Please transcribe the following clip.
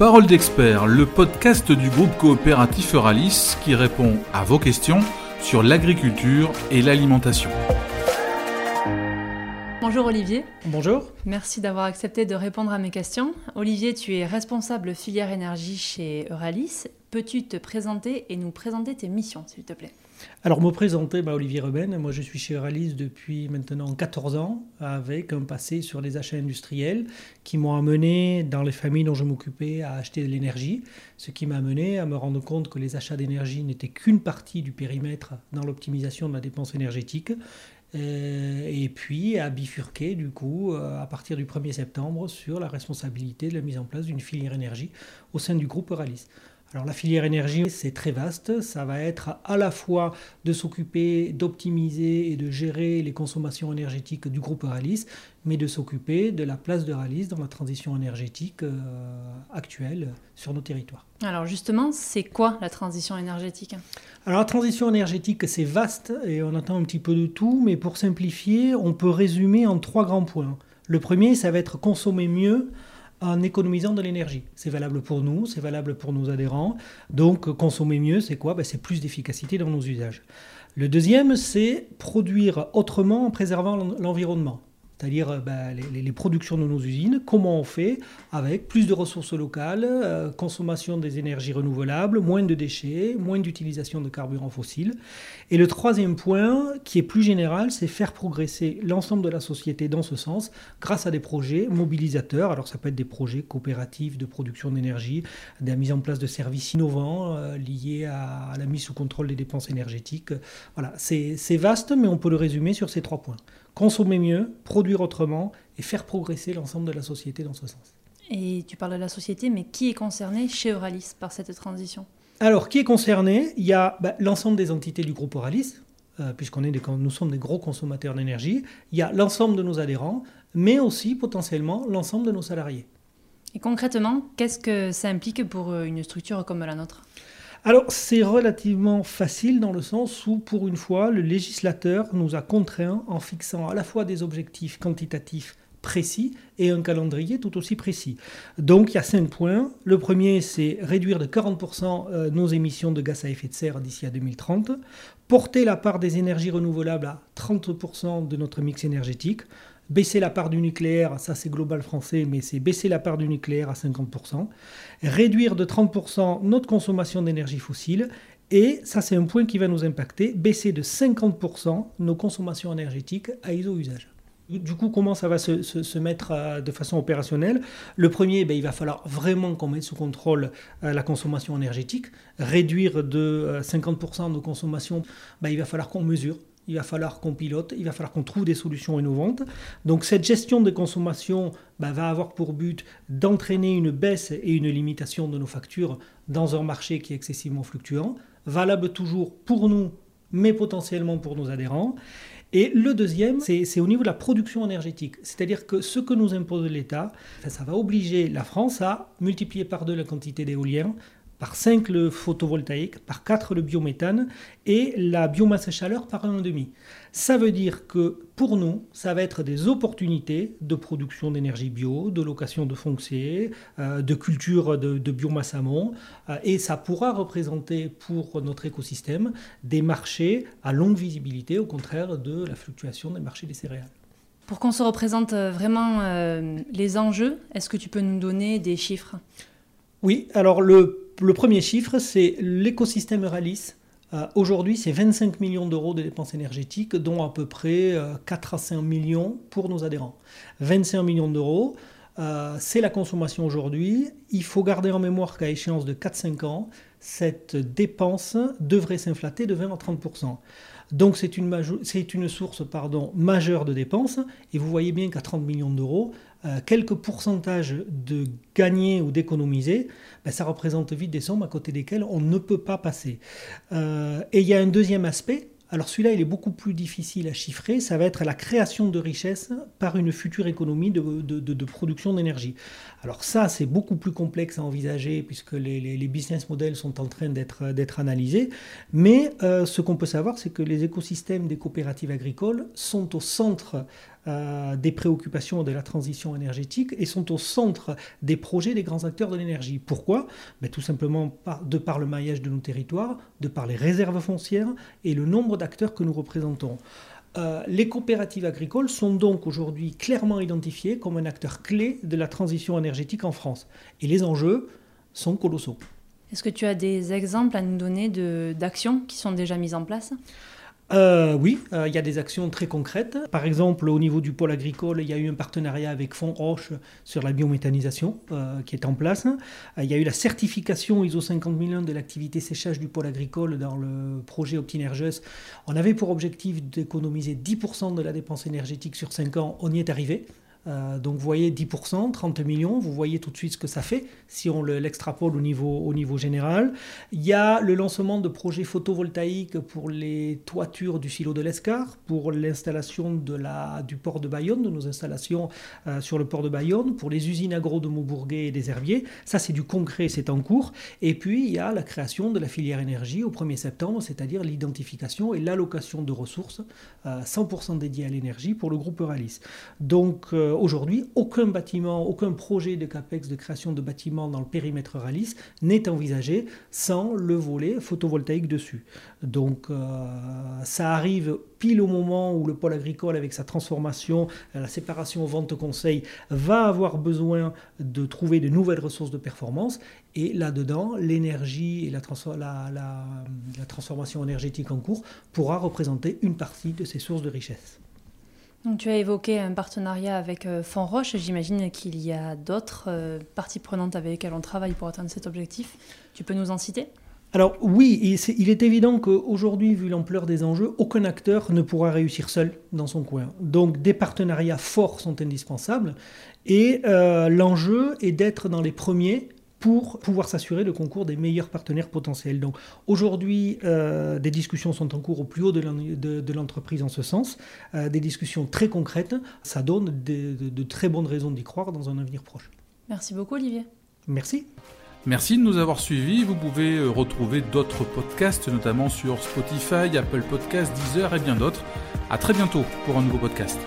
Parole d'expert, le podcast du groupe coopératif Euralis qui répond à vos questions sur l'agriculture et l'alimentation. Bonjour Olivier. Bonjour. Merci d'avoir accepté de répondre à mes questions. Olivier, tu es responsable filière énergie chez Euralis. Peux-tu te présenter et nous présenter tes missions, s'il te plaît? Alors, me présenter, bah, Olivier Reben. Moi, je suis chez Euralis depuis maintenant 14 ans, avec un passé sur les achats industriels qui m'ont amené, dans les familles dont je m'occupais, à acheter de l'énergie. Ce qui m'a amené à me rendre compte que les achats d'énergie n'étaient qu'une partie du périmètre dans l'optimisation de la dépense énergétique euh, et puis à bifurquer du coup euh, à partir du 1er septembre sur la responsabilité de la mise en place d'une filière énergie au sein du groupe Euralis. Alors la filière énergie, c'est très vaste. Ça va être à la fois de s'occuper d'optimiser et de gérer les consommations énergétiques du groupe Euralis, mais de s'occuper de la place de Euralis dans la transition énergétique euh, actuelle sur nos territoires. Alors justement, c'est quoi la transition énergétique? Alors la transition énergétique, c'est vaste et on attend un petit peu de tout, mais pour simplifier, on peut résumer en trois grands points. Le premier, ça va être consommer mieux en économisant de l'énergie. C'est valable pour nous, c'est valable pour nos adhérents. Donc consommer mieux, c'est quoi? Ben, C'est plus d'efficacité dans nos usages. Le deuxième, c'est produire autrement en préservant l'environnement c'est-à-dire euh, bah, les, productions de nos usines, comment on fait avec plus de ressources locales, euh, consommation des énergies renouvelables, moins de déchets, moins d'utilisation de carburants fossiles. Et le troisième point, qui est plus général, c'est faire progresser l'ensemble de la société dans ce sens grâce à des projets mobilisateurs. Alors ça peut être des projets coopératifs de production d'énergie, de la mise en place de services innovants euh, liés à, à la mise sous contrôle des dépenses énergétiques. Voilà, c'est vaste, mais on peut le résumer sur ces trois points consommer mieux, produire autrement et faire progresser l'ensemble de la société dans ce sens. Et tu parles de la société, mais qui est concerné chez Euralis par cette transition? Alors, qui est concerné? Il y a bah, l'ensemble des entités du groupe Euralis, euh, puisqu'on est nous sommes des gros consommateurs d'énergie. Il y a l'ensemble de nos adhérents, mais aussi potentiellement l'ensemble de nos salariés. Et concrètement, qu'est-ce que ça implique pour euh, une structure comme la nôtre? Alors c'est relativement facile dans le sens où pour une fois le législateur nous a contraints en fixant à la fois des objectifs quantitatifs précis et un calendrier tout aussi précis. Donc il y a cinq points. Le premier, c'est réduire de 40% euh, nos émissions de gaz à effet de serre d'ici à 2030, porter la part des énergies renouvelables à 30% de notre mix énergétique, baisser la part du nucléaire, ça c'est global français, mais c'est baisser la part du nucléaire à 50%, réduire de 30% notre consommation d'énergie fossile, et ça c'est un point qui va nous impacter, baisser de 50% nos consommations énergétiques à iso-usage. Du coup, comment ça va se, mettre euh, de façon opérationnelle? Le premier, ben, il va falloir vraiment qu'on mette sous contrôle euh, la consommation énergétique. Réduire de 50% euh, nos consommations, ben, il va falloir qu'on mesure il va falloir qu'on pilote, il va falloir qu'on trouve des solutions innovantes. Donc cette gestion des consommations bah, va avoir pour but d'entraîner une baisse et une limitation de nos factures dans un marché qui est excessivement fluctuant, valable toujours pour nous, mais potentiellement pour nos adhérents. Et le deuxième, c'est au niveau de la production énergétique. C'est-à-dire que ce que nous impose l'État, ça va obliger la France à multiplier par deux la quantité d'éolien, par 5 le photovoltaïque, par 4 le biométhane et la biomasse à chaleur par 1,5. Ça veut dire que pour nous, ça va être des opportunités de production d'énergie bio, de location de foncier, euh, de culture de, biomasse amont, euh, et ça pourra représenter pour notre écosystème des marchés à longue visibilité, au contraire de la fluctuation des marchés des céréales. Pour qu'on se représente euh, vraiment les enjeux, est-ce que tu peux nous donner des chiffres? Oui, alors le le premier chiffre, c'est l'écosystème Euralis. Euh, aujourd'hui, c'est 25 millions d'euros de dépenses énergétiques, dont à peu près 4 euh, à 5 millions pour nos adhérents. 25 millions d'euros, euh, c'est la consommation aujourd'hui. Il faut garder en mémoire qu'à échéance de 4-5 ans, cette dépense devrait s'inflater de 20 à 30% donc c'est une, source majeure de dépenses, et vous voyez bien qu'à 30 millions d'euros, quelques pourcentages de gagnés ou d'économisés, ben, ça représente vite des sommes à côté desquelles on ne peut pas passer. Euh, et il y a un deuxième aspect, alors celui-là, il est beaucoup plus difficile à chiffrer. Ça va être la création de richesses par une future économie de, production d'énergie. Alors ça, c'est beaucoup plus complexe à envisager puisque les, business models sont en train d'être analysés. Mais euh, ce qu'on peut savoir, c'est que les écosystèmes des coopératives agricoles sont au centre euh, des préoccupations de la transition énergétique et sont au centre des projets des grands acteurs de l'énergie. Pourquoi? Ben, Tout simplement de par le maillage de nos territoires, de par les réserves foncières et le nombre d'acteurs que nous représentons. Euh, les coopératives agricoles sont donc aujourd'hui clairement identifiées comme un acteur clé de la transition énergétique en France. Et les enjeux sont colossaux. Est-ce que tu as des exemples à nous donner d'actions qui sont déjà mises en place? Euh, oui, euh, il y a des actions très concrètes. Par exemple, au niveau du pôle agricole, il y a eu un partenariat avec Fond Roche sur la biométhanisation euh, qui est en place. il y a eu la certification ISO 50001 de l'activité séchage du pôle agricole dans le projet Optinerges. On avait pour objectif d'économiser 10% de la dépense énergétique sur 5 ans. On y est arrivé. Euh, donc vous voyez 10%, 30 millions, vous voyez tout de suite ce que ça fait si on l'extrapole au niveau, au niveau général. Il y a le lancement de projets photovoltaïques pour les toitures du silo de l'Escar, pour l'installation du port de Bayonne, de nos installations euh, sur le port de Bayonne, pour les usines agro de Maubourguet et des Herbiers. Ça c'est du concret, c'est en cours. Et puis il y a la création de la filière énergie au 1er septembre, c'est-à-dire l'identification et l'allocation de ressources 100% euh, dédiées à l'énergie pour le groupe Euralis. Donc euh, aujourd'hui, aucun bâtiment, aucun projet de CAPEX de création de bâtiments dans le périmètre Ralis n'est envisagé sans le volet photovoltaïque dessus. Donc euh, ça arrive pile au moment où le pôle agricole, avec sa transformation, la séparation vente-conseil, va avoir besoin de trouver de nouvelles ressources de performance. Et là-dedans, l'énergie et la, la transformation énergétique en cours pourra représenter une partie de ces sources de richesse. Donc, tu as évoqué un partenariat avec euh, Fond Roche. J'imagine qu'il y a d'autres euh, parties prenantes avec lesquelles on travaille pour atteindre cet objectif. Tu peux nous en citer? Alors oui, il est évident qu'aujourd'hui, vu l'ampleur des enjeux, aucun acteur ne pourra réussir seul dans son coin. Donc des partenariats forts sont indispensables et euh, l'enjeu est d'être dans les premiers pour pouvoir s'assurer le concours des meilleurs partenaires potentiels. Donc aujourd'hui, euh, des discussions sont en cours au plus haut de l'entreprise en ce sens, euh, des discussions très concrètes. Ça donne de, de très bonnes raisons d'y croire dans un avenir proche. Merci beaucoup Olivier. Merci. Merci de nous avoir suivis. Vous pouvez euh, retrouver d'autres podcasts, notamment sur Spotify, Apple Podcasts, Deezer et bien d'autres. À très bientôt pour un nouveau podcast.